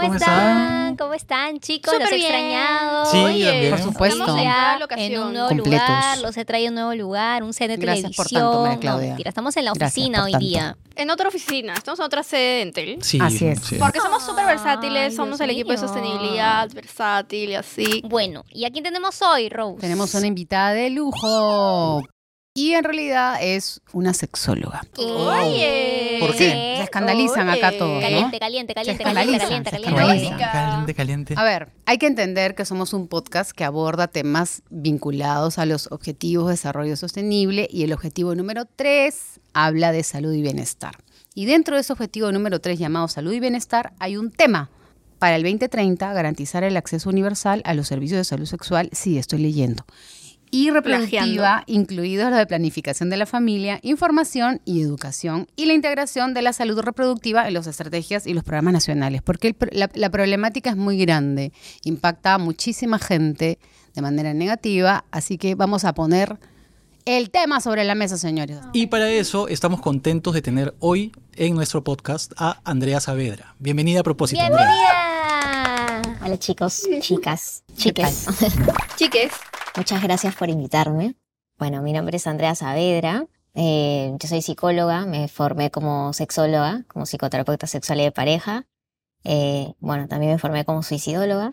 ¿cómo, ¿cómo están? ¿Cómo están, chicos? Súper los he extrañado. Sí, Oye. Por supuesto. Estamos Ya en un nuevo Completos. lugar, los he traído a un nuevo lugar, un set de Gracias por tanto, María No, mentira, estamos en la oficina hoy tanto. día. En otra oficina, estamos en otra sede de Entel. Sí, Así es. sí. Porque somos súper versátiles, Ay, somos Dios el equipo de sostenibilidad, versátil y así. Bueno, ¿y a quién tenemos hoy, Rose? Tenemos una invitada de lujo. Y en realidad es una sexóloga. Oye. ¿Por qué? Se escandalizan acá todos, ¿no? Caliente, caliente, caliente, Se caliente, caliente, caliente. Caliente, caliente. A ver, hay que entender que somos un podcast que aborda temas vinculados a los objetivos de desarrollo sostenible y el objetivo número 3 habla de salud y bienestar. Y dentro de ese objetivo número 3 llamado salud y bienestar hay un tema. Para el 2030, garantizar el acceso universal a los servicios de salud sexual, sí, estoy leyendo. Y reproductiva, incluidos los de planificación de la familia, información y educación, y la integración de la salud reproductiva en las estrategias y los programas nacionales, porque el la, la problemática es muy grande, impacta a muchísima gente de manera negativa, así que vamos a poner el tema sobre la mesa, señores. Y para eso estamos contentos de tener hoy en nuestro podcast a Andrea Saavedra. Bienvenida a propósito, Andrea. ¡Bienvenida! Hola chicos, chicas, chiques. Chiques, Muchas gracias por invitarme. Bueno, mi nombre es Andrea Saavedra. eh, yo soy psicóloga, me formé como sexóloga, como psicoterapeuta sexual y de pareja. Eh, bueno, también me formé como suicidóloga.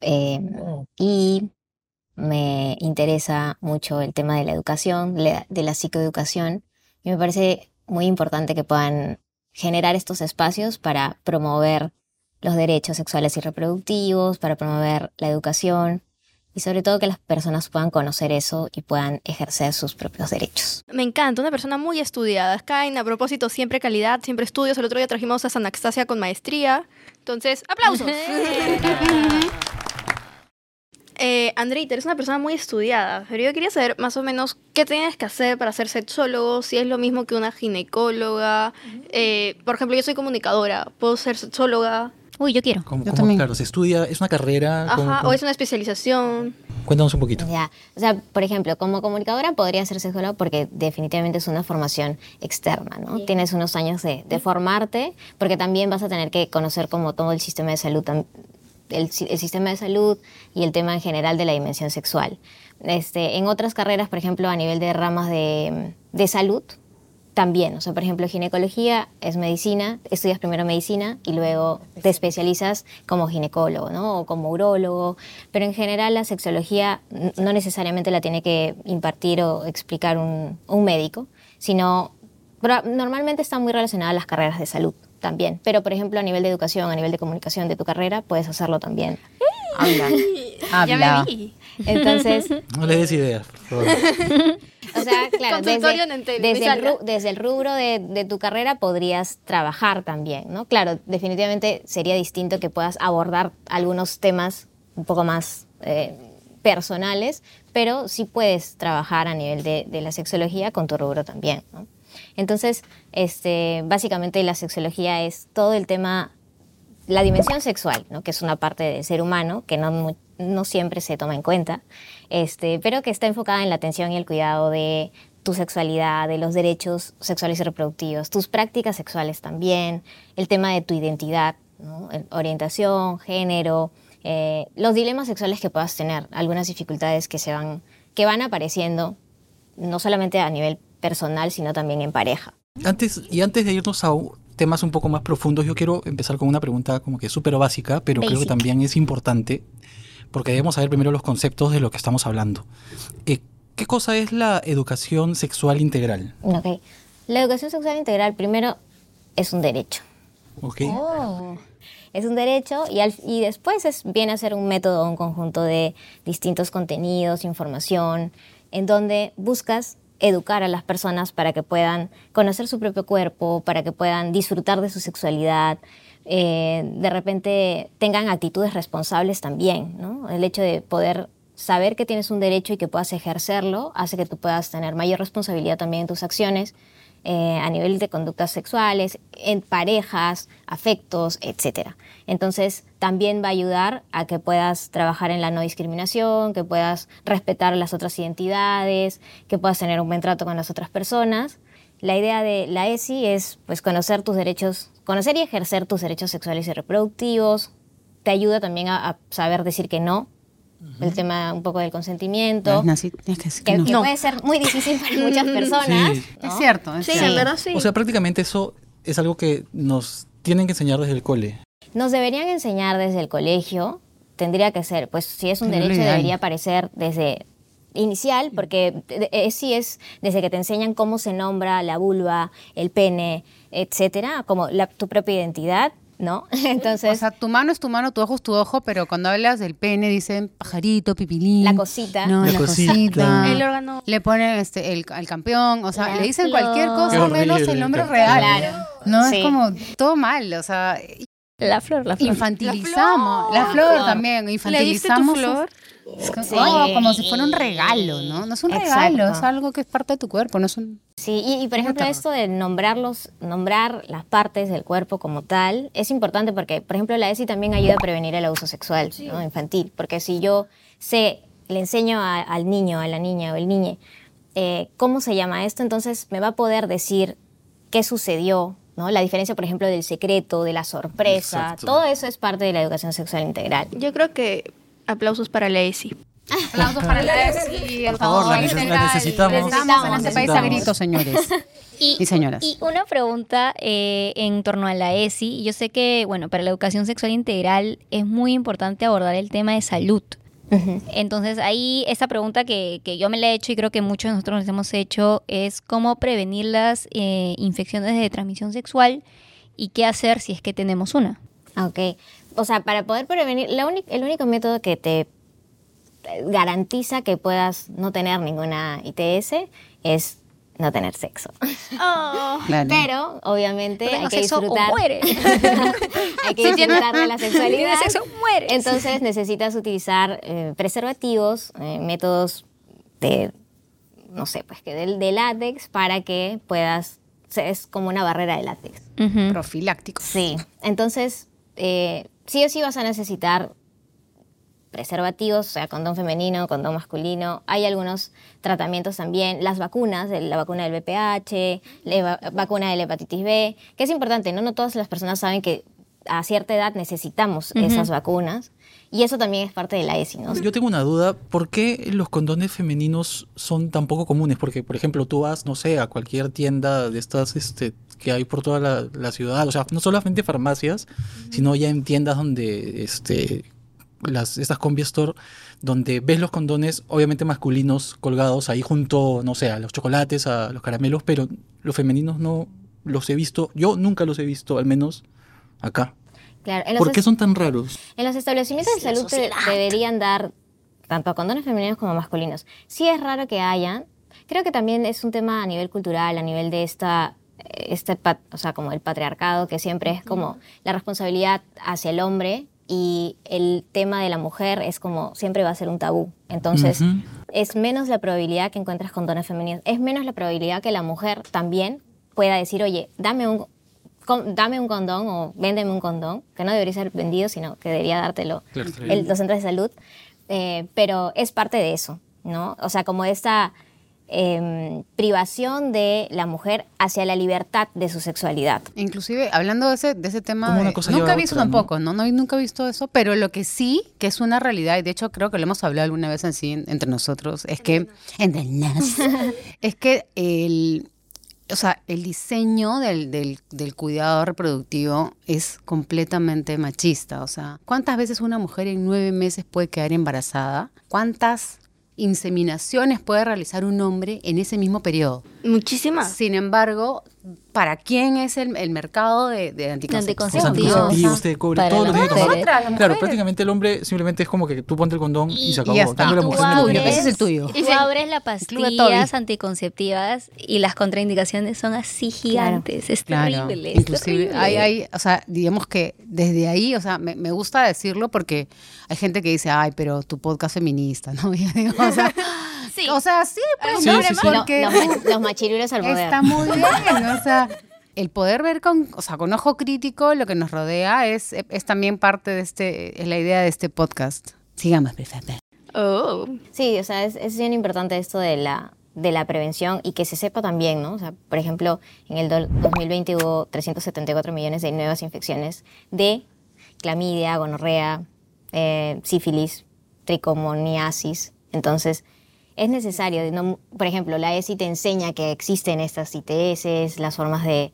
eh, y me interesa mucho el tema de la educación, de la psicoeducación. Y me parece muy importante que puedan generar estos espacios para promover los derechos sexuales y reproductivos, para promover la educación y sobre todo que las personas puedan conocer eso y puedan ejercer sus propios derechos. me encanta, una persona muy estudiada. Skyne, a propósito, siempre calidad, siempre estudios. El otro día trajimos a Anastasia con maestría. Entonces, aplausos. Eh, Andreita, eres una persona muy estudiada, pero yo quería saber más o menos qué tienes que hacer para ser sexólogo, si es lo mismo que una ginecóloga. Eh, por ejemplo, yo soy comunicadora, ¿puedo ser sexóloga? Uy, yo quiero. ¿Cómo, Yo cómo, también. claro, se estudia, es una carrera. ¿cómo- Ajá, cómo? o es una especialización. Cuéntanos un poquito. Ya, o sea, por ejemplo, como comunicadora podría ser sexóloga porque definitivamente es una formación externa, ¿no? Tienes unos años de, de formarte porque también vas a tener que conocer como todo el sistema de salud, el, si- el sistema de salud y el tema en general de la dimensión sexual. Este, en otras carreras, por ejemplo, a nivel de ramas de, de salud, también, o sea, por ejemplo, ginecología es medicina, estudias primero medicina y luego te especializas como ginecólogo, ¿no? O como urólogo, pero en general la sexología no necesariamente la tiene que impartir o explicar un, un médico, sino normalmente está muy relacionada a las carreras de salud también, pero por ejemplo a nivel de educación, a nivel de comunicación de tu carrera, puedes hacerlo también. Habla. Ya Habla. me vi. Entonces, No le des ideas, por favor. Sea, claro, Consultorio desde, en el, desde rubro de, de tu carrera podrías trabajar también, ¿no? Claro, definitivamente sería distinto que puedas abordar algunos temas un poco más eh, personales, pero sí puedes trabajar a nivel de, de la sexología con tu rubro también, ¿no? Entonces, este, básicamente la sexología es todo el tema la dimensión sexual, ¿no? que es una parte del ser humano que no, no siempre se toma en cuenta, este, pero que está enfocada en la atención y el cuidado de tu sexualidad, de los derechos sexuales y reproductivos, tus prácticas sexuales también, el tema de tu identidad, orientación, género, eh, los dilemas sexuales que puedas tener, algunas dificultades que, se van, que van apareciendo, no solamente a nivel personal, sino también en pareja. Antes, y antes de irnos a temas un poco más profundos, yo quiero empezar con una pregunta como que súper básica, pero creo que también es importante, porque debemos saber primero los conceptos de lo que estamos hablando. Eh, ¿Qué cosa es la educación sexual integral? Ok. La educación sexual integral, primero, es un derecho. ¿Ok? Es un derecho y, al- y después es, viene a ser un método, un conjunto de distintos contenidos, información, en donde buscas educar a las personas para que puedan conocer su propio cuerpo, para que puedan disfrutar de su sexualidad, eh, de repente tengan actitudes responsables también. El hecho de poder saber que tienes un derecho y que puedas ejercerlo hace que tú puedas tener mayor responsabilidad también en tus acciones eh, a nivel de conductas sexuales, en parejas, afectos, etc. Entonces, también va a ayudar a que puedas trabajar en la no discriminación, que puedas respetar las otras identidades, que puedas tener un buen trato con las otras personas. La idea de la ESI es pues, conocer tus derechos, conocer y ejercer tus derechos sexuales y reproductivos, te ayuda también a, a saber decir que no. El tema un poco del consentimiento. Nancy, tienes que decir Que, que no. que puede ser muy difícil para muchas personas. Sí. ¿no? Es cierto, es Sí, cierto. en verdad sí. O sea, prácticamente eso es algo que nos tienen que enseñar desde el cole. Nos deberían enseñar desde el colegio, tendría que ser, pues si es un Pero derecho debería aparecer desde inicial, porque sí es desde que te enseñan cómo se nombra la vulva, el pene, etcétera, como la- tu propia identidad, ¿no? Entonces, O sea, tu mano es tu mano, tu ojo es tu ojo, pero cuando hablas del pene dicen pajarito, pipilín. La cosita. No, La la, cosita. cosita. El órgano. Le ponen este, el, el campeón, o sea, La le dicen flor. cualquier cosa menos el nombre el real. Claro. No, Sí. es como todo mal, o sea, La flor, la flor. infantilizamos. La flor, flor. también, ¿Le diste tu infantilizamos. flor? Es como, Sí. oh, como si fuera un regalo, ¿no? No es un regalo, Exacto. es algo que es parte de tu cuerpo, no es un... Sí, y, y por ejemplo esto de nombrarlos, nombrar las partes del cuerpo como tal, es importante porque, por ejemplo, la ESI también ayuda a prevenir el abuso sexual ¿no? infantil, porque si yo sé, le enseño a- al niño, a la niña o el niñe, eh, cómo se llama esto, entonces me va a poder decir qué sucedió, ¿no? La diferencia, por ejemplo, del secreto, de la sorpresa, Exacto. todo eso es parte de la educación sexual integral. Yo creo que aplausos para la ESI. Aplausos para la ESI, Por favor, la neces- la necesitamos. Necesitamos en este país a Necesitamos. gritos, señores. Y, Y señoras. y una pregunta eh, en torno a la ESI. Yo sé que, bueno, para la educación sexual integral es muy importante abordar el tema de salud. Entonces ahí esa pregunta que, que yo me la he hecho y creo que muchos de nosotros nos hemos hecho es cómo prevenir las eh, infecciones de transmisión sexual y qué hacer si es que tenemos una. Ok. O sea, para poder prevenir, la el único método que te eh, garantiza que puedas no tener ninguna ITS es no tener sexo. Oh. Claro. Pero, obviamente, hay que sexo o disfrutar. muere. hay que disfrutar de la sexualidad. tienes sexo, mueres. Entonces necesitas utilizar eh, preservativos, eh, métodos de, no sé, pues que de, de látex para que puedas, es como una barrera de látex. Ujú. Profiláctico. Sí, entonces eh, sí o sí vas a necesitar preservativos, o sea, condón femenino, condón masculino. Hay algunos tratamientos también, las vacunas, la vacuna del VPH, la va- vacuna de la hepatitis B, que es importante, ¿no? No todas las personas saben que a cierta edad necesitamos esas vacunas y eso también es parte de la ESI, ¿no? Yo tengo una duda, ¿por qué los condones femeninos son tan poco comunes? Porque, por ejemplo, tú vas, no sé, a cualquier tienda de estas este, que hay por toda la, la ciudad, o sea, no solamente farmacias, sino ya en tiendas donde, este, las, estas combi store, donde ves los condones, obviamente masculinos, colgados ahí junto, no sé, a los chocolates, a los caramelos, pero los femeninos no los he visto, yo nunca los he visto, al menos acá. Claro, en los ¿Por qué son tan raros? En los establecimientos de salud te deberían dar tanto a condones femeninos como masculinos. Sí es raro que hayan. Creo que también es un tema a nivel cultural, a nivel de esta, este, o sea, como el patriarcado, que siempre es como la responsabilidad hacia el hombre y el tema de la mujer es como siempre va a ser un tabú. Entonces, es menos la probabilidad que encuentres condones femeninos. Es menos la probabilidad que la mujer también pueda decir, oye, dame un, dame un condón o véndeme un condón, que no debería ser vendido, sino que debería dártelo Claro, el- los centros de salud. Eh, pero es parte de eso, ¿no? O sea, como esta em, privación de la mujer hacia la libertad de su sexualidad. Inclusive, hablando de ese, de ese tema, de- nunca he a visto otra, tampoco, ¿no? No, nunca he visto eso, pero lo que sí, que es una realidad, y de hecho creo que lo hemos hablado alguna vez así en- entre nosotros, es que, entre nos, es que el, o sea, el diseño del, del, del cuidado reproductivo es completamente machista. O sea, ¿cuántas veces una mujer en nueve meses puede quedar embarazada? ¿Cuántas inseminaciones puede realizar un hombre en ese mismo periodo? Muchísimas. Sin embargo, ¿para quién es el, el mercado de, de anticonceptivos? Los Anticonceptivos. te cobre, Para todo lo las tiene que las Claro, prácticamente el hombre simplemente es como que tú ponte el condón y, Y- se y acabó. ya En está. cambio, la mujer necesita- ese es el tuyo. Tú abres la Club de pastillas anticonceptivas y las contraindicaciones son así gigantes. Es Claro, terrible. es inclusive terrible. hay, hay, o sea, digamos que desde ahí, o sea, me, me gusta decirlo porque hay gente que dice, ay, pero tu podcast feminista, ¿no? Y digo, o sea, Sí. o sea, sí, pues, Sí, no, sí, sí. porque Lo- los, los machirulos al poder. está muy bien, o sea, el poder ver con, o sea, con ojo crítico lo que nos rodea es, es también parte de este, es la idea de este podcast. Sigamos, perfecto. Oh. Sí, o sea, es, es bien importante esto de la, de la prevención y que se sepa también, ¿no? O sea, por ejemplo, en el do- 2020 hubo 374 millones de nuevas infecciones de clamidia, gonorrea, eh, sífilis, tricomoniasis. Entonces, es necesario, no- por ejemplo, la ESI te enseña que existen estas ITS, las formas de,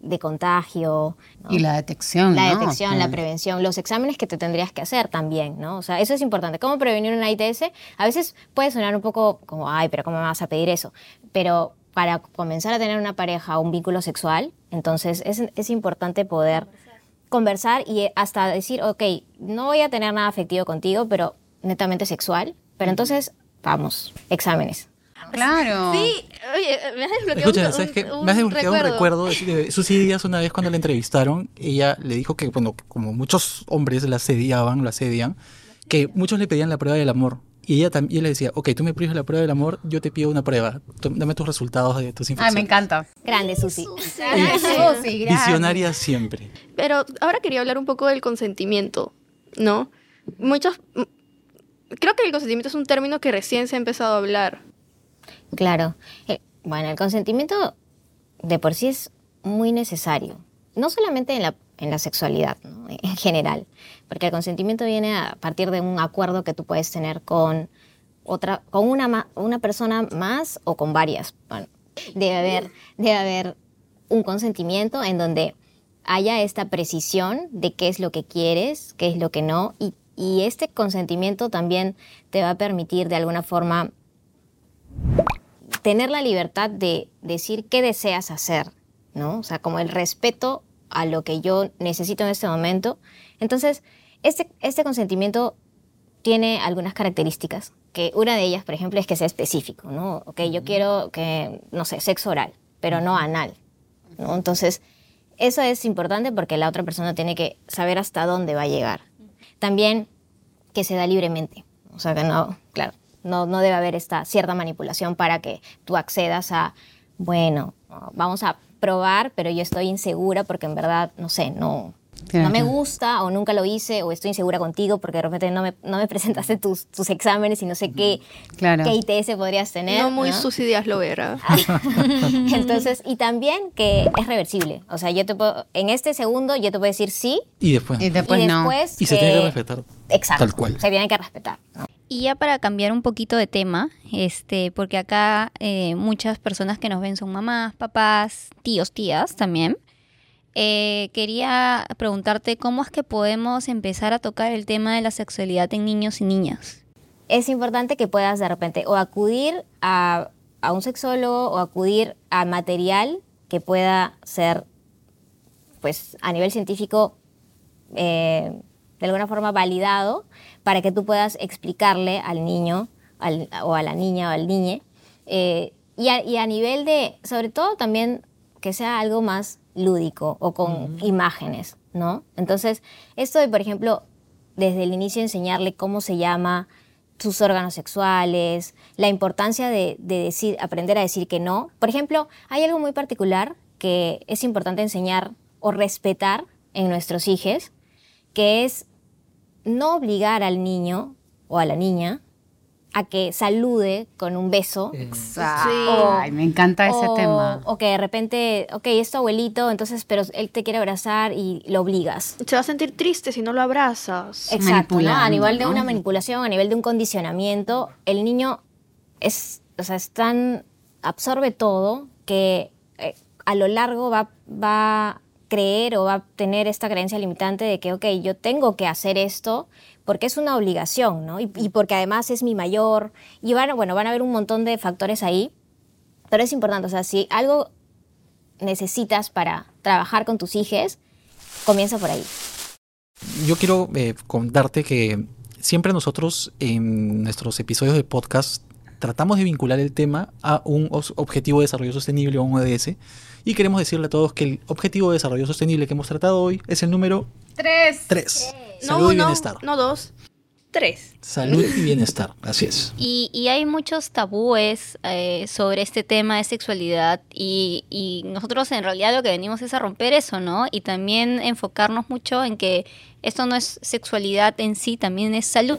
de contagio. ¿no? Y la detección, La ¿no? detección, la prevención, los exámenes que te tendrías que hacer también, ¿no? O sea, eso es importante. ¿Cómo prevenir una ITS? A veces puede sonar un poco como, ay, pero ¿cómo me vas a pedir eso? Pero para comenzar a tener una pareja o un vínculo sexual, entonces es, es importante poder conversar y hasta decir, ok, no voy a tener nada afectivo contigo, pero netamente sexual. Pero entonces, vamos, exámenes. Claro. Sí, oye, me has desbloqueado Escucha, un- ¿sabes qué? un Me has desbloqueado un recuerdo. de Susy Díaz una vez cuando la entrevistaron, ella le dijo que, bueno, como muchos hombres la asediaban, la asedian, que muchos le pedían la prueba del amor. Y ella también le decía, ok, tú me pides la prueba del amor, yo te pido una prueba. Tú- Dame tus resultados de tus Ay, infecciones. me encanta. Grande, Susi. Susi. Visionaria siempre. Pero ahora quería hablar un poco del consentimiento, ¿no? Muchos... Creo que el consentimiento es un término que recién se ha empezado a hablar. Claro. Eh, bueno, el consentimiento de por sí es muy necesario. No solamente en la, en la sexualidad, ¿no? en general. Porque el consentimiento viene a partir de un acuerdo que tú puedes tener con otra, con una, una persona más o con varias. Bueno, debe haber, debe haber un consentimiento en donde haya esta precisión de qué es lo que quieres, qué es lo que no, y, y este consentimiento también te va a permitir de alguna forma tener la libertad de decir qué deseas hacer, ¿no? O sea, como el respeto a lo que yo necesito en este momento. Entonces, este, este consentimiento tiene algunas características, que una de ellas, por ejemplo, es que sea específico, ¿no? Ok, yo quiero que, no sé, sexo oral, pero no anal, ¿no? Entonces, eso es importante porque la otra persona tiene que saber hasta dónde va a llegar. También que se da libremente, o sea, que no, claro, no, no debe haber esta cierta manipulación para que tú accedas a, bueno, vamos a probar, pero yo estoy insegura porque en verdad, no sé, no, Claro. no me gusta o nunca lo hice o estoy insegura contigo porque de repente no me, no me presentaste tus, tus exámenes y no sé qué, Claro. qué ITS podrías tener. No muy ¿no? Susy Díaz Lovera. Entonces, y también que es reversible. O sea, yo te puedo, en este segundo yo te puedo decir sí Y después. Y después y no. después Y se tiene que respetar. Exacto. Tal cual. Se tiene que respetar. ¿no? Y ya para cambiar un poquito de tema, este, porque acá eh, muchas personas que nos ven son mamás, papás, tíos, tías también. Eh, quería preguntarte cómo es que podemos empezar a tocar el tema de la sexualidad en niños y niñas. es importante que puedas de repente o acudir a, a un sexólogo o acudir a material que pueda ser, pues, a nivel científico, eh, de alguna forma validado para que tú puedas explicarle al niño al- o a la niña o al niñe. eh, y, a, y a nivel de, sobre todo también que sea algo más lúdico o con imágenes, ¿no? Entonces, esto de, por ejemplo, desde el inicio enseñarle cómo se llama sus órganos sexuales, la importancia de, de decir, aprender a decir que no. Por ejemplo, hay algo muy particular que es importante enseñar o respetar en nuestros hijos, que es no obligar al niño o a la niña a que salude con un beso. Exacto. Sí. Ay, me encanta ese o, tema. o que de repente, ok, es tu abuelito, entonces, pero él te quiere abrazar y lo obligas. Se va a sentir triste si no lo abrazas. Exacto, ¿no? A nivel de una manipulación, a nivel de un condicionamiento, el niño es, o sea, es tan, absorbe todo que eh, a lo largo va, va creer o va a tener esta creencia limitante de que, ok, yo tengo que hacer esto porque es una obligación, ¿no? Y, porque además es mi mayor. Y van, bueno, van a haber un montón de factores ahí, pero es importante, o sea, si algo necesitas para trabajar con tus hijos, comienza por ahí. Yo quiero eh, contarte que siempre nosotros en nuestros episodios de podcast tratamos de vincular el tema a un objetivo de desarrollo sostenible o un ODS y queremos decirle a todos que el objetivo de desarrollo sostenible que hemos tratado hoy es el número Tres. 3. No Salud y bienestar. no dos, tres. Salud y bienestar, así es. Y, y hay muchos tabúes eh, sobre este tema de sexualidad y, y nosotros en realidad lo que venimos es a romper eso, ¿no? Y también enfocarnos mucho en que esto no es sexualidad en sí, también es salud.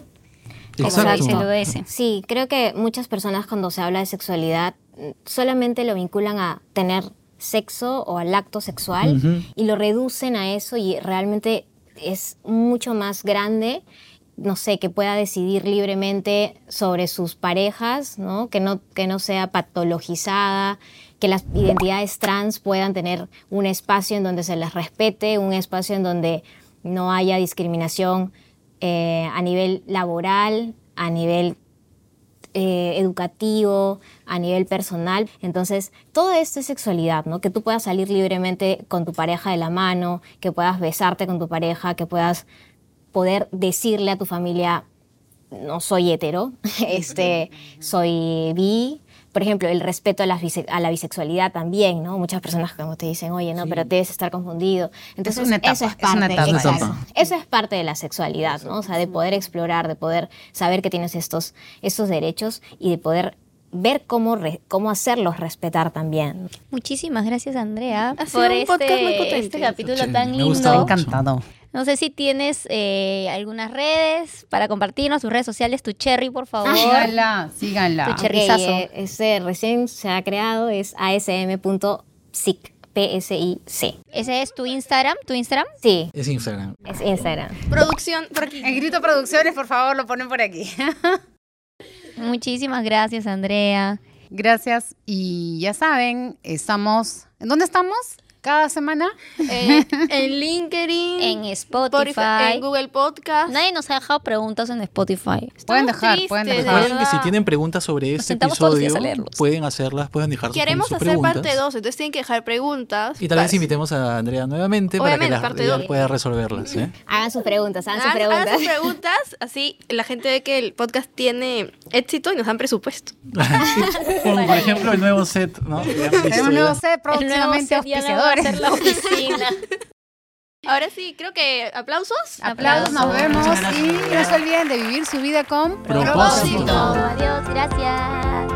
Exacto. el. Sí, creo que muchas personas cuando se habla de sexualidad mm, solamente lo vinculan a tener sexo o al acto sexual y lo reducen a eso y realmente es mucho más grande no sé, que pueda decidir libremente sobre sus parejas, ¿no? Que, no, que no sea patologizada, que las identidades trans puedan tener un espacio en donde se les respete, un espacio en donde no haya discriminación eh, a nivel laboral, a nivel eh, educativo, a nivel personal. Entonces, todo esto es sexualidad, ¿no? Que tú puedas salir libremente con tu pareja de la mano, que puedas besarte con tu pareja, que puedas poder decirle a tu familia, no soy hetero, este, soy bi, por ejemplo, el respeto a la, a la, bisexualidad también, ¿no? Muchas personas como te dicen, oye, no, pero debes estar confundido. Entonces, eso es parte, eso es parte de la sexualidad, ¿no? O sea, de poder explorar, de poder saber que tienes estos, estos derechos y de poder ver cómo, cómo hacerlos respetar también. Muchísimas gracias, Andrea, por este, este capítulo tan lindo. Me ha encantado. No sé si tienes eh, algunas redes para compartirnos, tus redes sociales, tu cherry, por favor. Síganla, síganla. Tu cherryzazo. Okay, eh, ese recién se ha creado, es asm.sic. P-S-I-C. ¿Ese es tu Instagram? ¿Tu Instagram? Sí. Es Instagram. Es Instagram. Producción, por aquí. El grito producciones, por favor, lo ponen por aquí. Muchísimas gracias, Andrea. Gracias. Y ya saben, estamos. ¿En dónde estamos? Cada semana. Eh, en LinkedIn. en Spotify. En Google Podcast. Nadie nos ha dejado preguntas en Spotify. pueden dejar, pueden dejar. Recuerden que si tienen preguntas sobre este episodio, pueden hacerlas, pueden dejar Queremos sus, hacer preguntas. parte 2, entonces tienen que dejar preguntas. Y tal vez invitemos a Andrea nuevamente para que la, pueda resolverlas. ¿eh? Hagan sus preguntas, hagan, sus preguntas. Hagan sus preguntas, así la gente ve que el podcast tiene éxito y nos dan presupuesto. Como por ejemplo el nuevo set, ¿no? El nuevo set próximamente la oficina. Ahora sí, creo que aplausos. Aplausos, nos vemos y no se olviden de vivir su vida con propósito. Adiós, gracias.